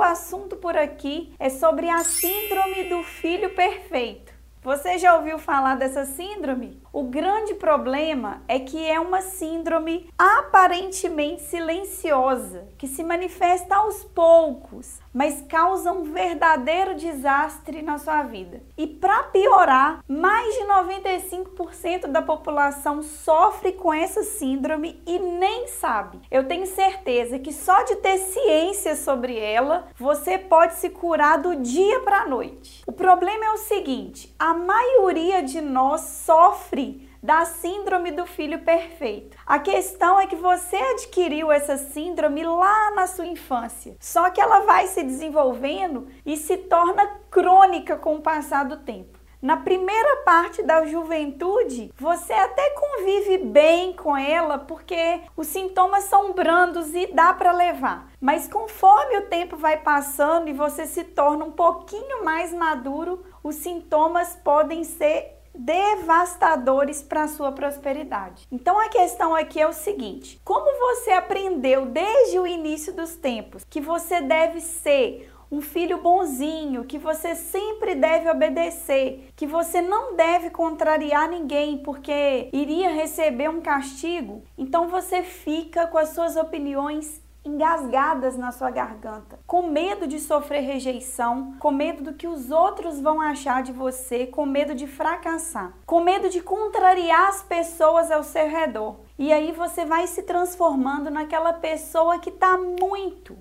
O assunto por aqui é sobre a síndrome do filho perfeito. Você já ouviu falar dessa síndrome? O grande problema é que é uma síndrome aparentemente silenciosa, que se manifesta aos poucos, mas causa um verdadeiro desastre na sua vida. E para piorar, mais de 95% da população sofre com essa síndrome e nem sabe. Eu tenho certeza que só de ter ciência sobre ela, você pode se curar do dia para a noite. O problema é o seguinte: a maioria de nós sofre da síndrome do filho perfeito. A questão é que você adquiriu essa síndrome lá na sua infância, só que ela vai se desenvolvendo e se torna crônica com o passar do tempo. Na primeira parte da juventude, você até convive bem com ela porque os sintomas são brandos e dá para levar. Mas conforme o tempo vai passando e você se torna um pouquinho mais maduro, os sintomas podem ser devastadores para a sua prosperidade. Então a questão aqui é o seguinte: como você aprendeu desde o início dos tempos que você deve ser um filho bonzinho, que você sempre deve obedecer, que você não deve contrariar ninguém porque iria receber um castigo, então você fica com as suas opiniões engasgadas na sua garganta, com medo de sofrer rejeição, com medo do que os outros vão achar de você, com medo de fracassar, com medo de contrariar as pessoas ao seu redor. E aí você vai se transformando naquela pessoa que está muito,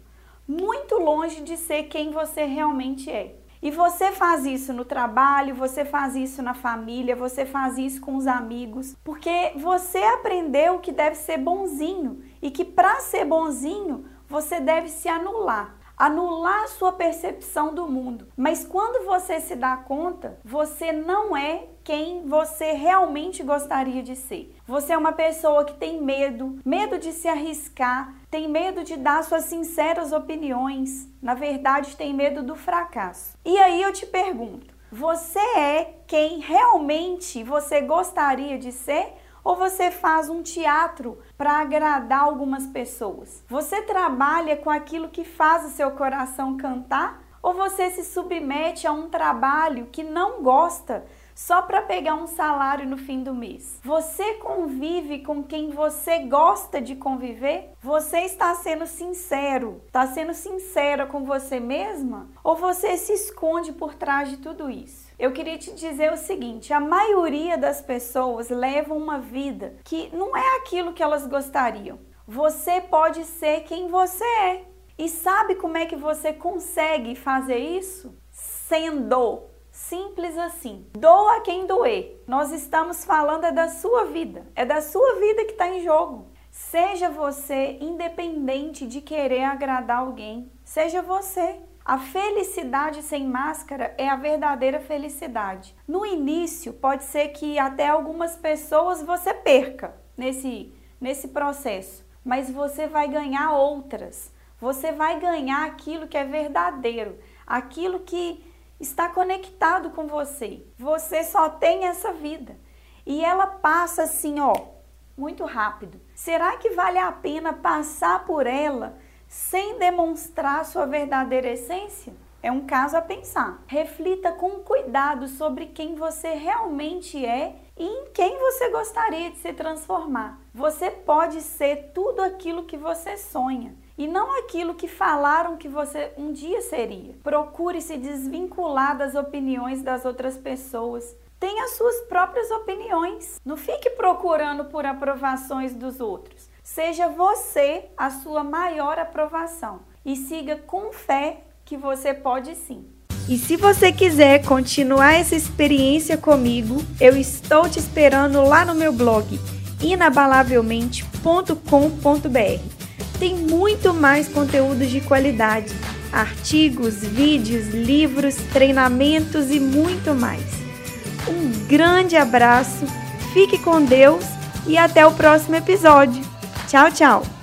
muito longe de ser quem você realmente é. E você faz isso no trabalho, você faz isso na família, você faz isso com os amigos, porque você aprendeu que deve ser bonzinho e que para ser bonzinho você deve se anular anular a sua percepção do mundo. Mas quando você se dá conta, você não é quem você realmente gostaria de ser. Você é uma pessoa que tem medo, medo de se arriscar, tem medo de dar suas sinceras opiniões, na verdade, tem medo do fracasso. E aí eu te pergunto: você é quem realmente você gostaria de ser? Ou você faz um teatro para agradar algumas pessoas? Você trabalha com aquilo que faz o seu coração cantar? Ou você se submete a um trabalho que não gosta só para pegar um salário no fim do mês? Você convive com quem você gosta de conviver? Você está sendo sincero? Está sendo sincera com você mesma? Ou você se esconde por trás de tudo isso? Eu queria te dizer o seguinte: a maioria das pessoas levam uma vida que não é aquilo que elas gostariam. Você pode ser quem você é. E sabe como é que você consegue fazer isso? Sendo Simples assim. Doa quem doer. Nós estamos falando é da sua vida. É da sua vida que está em jogo. Seja você independente de querer agradar alguém. Seja você. A felicidade sem máscara é a verdadeira felicidade. No início, pode ser que até algumas pessoas você perca nesse, nesse processo, mas você vai ganhar outras. Você vai ganhar aquilo que é verdadeiro, aquilo que está conectado com você. Você só tem essa vida. E ela passa assim, ó, muito rápido. Será que vale a pena passar por ela sem demonstrar sua verdadeira essência? É um caso a pensar. Reflita com cuidado sobre quem você realmente é e em quem você gostaria de se transformar. Você pode ser tudo aquilo que você sonha e não aquilo que falaram que você um dia seria. Procure se desvincular das opiniões das outras pessoas. Tenha suas próprias opiniões. Não fique procurando por aprovações dos outros. Seja você a sua maior aprovação e siga com fé que você pode sim. E se você quiser continuar essa experiência comigo, eu estou te esperando lá no meu blog inabalavelmente.com.br tem muito mais conteúdo de qualidade artigos, vídeos, livros, treinamentos e muito mais. Um grande abraço, fique com Deus e até o próximo episódio. Tchau, tchau!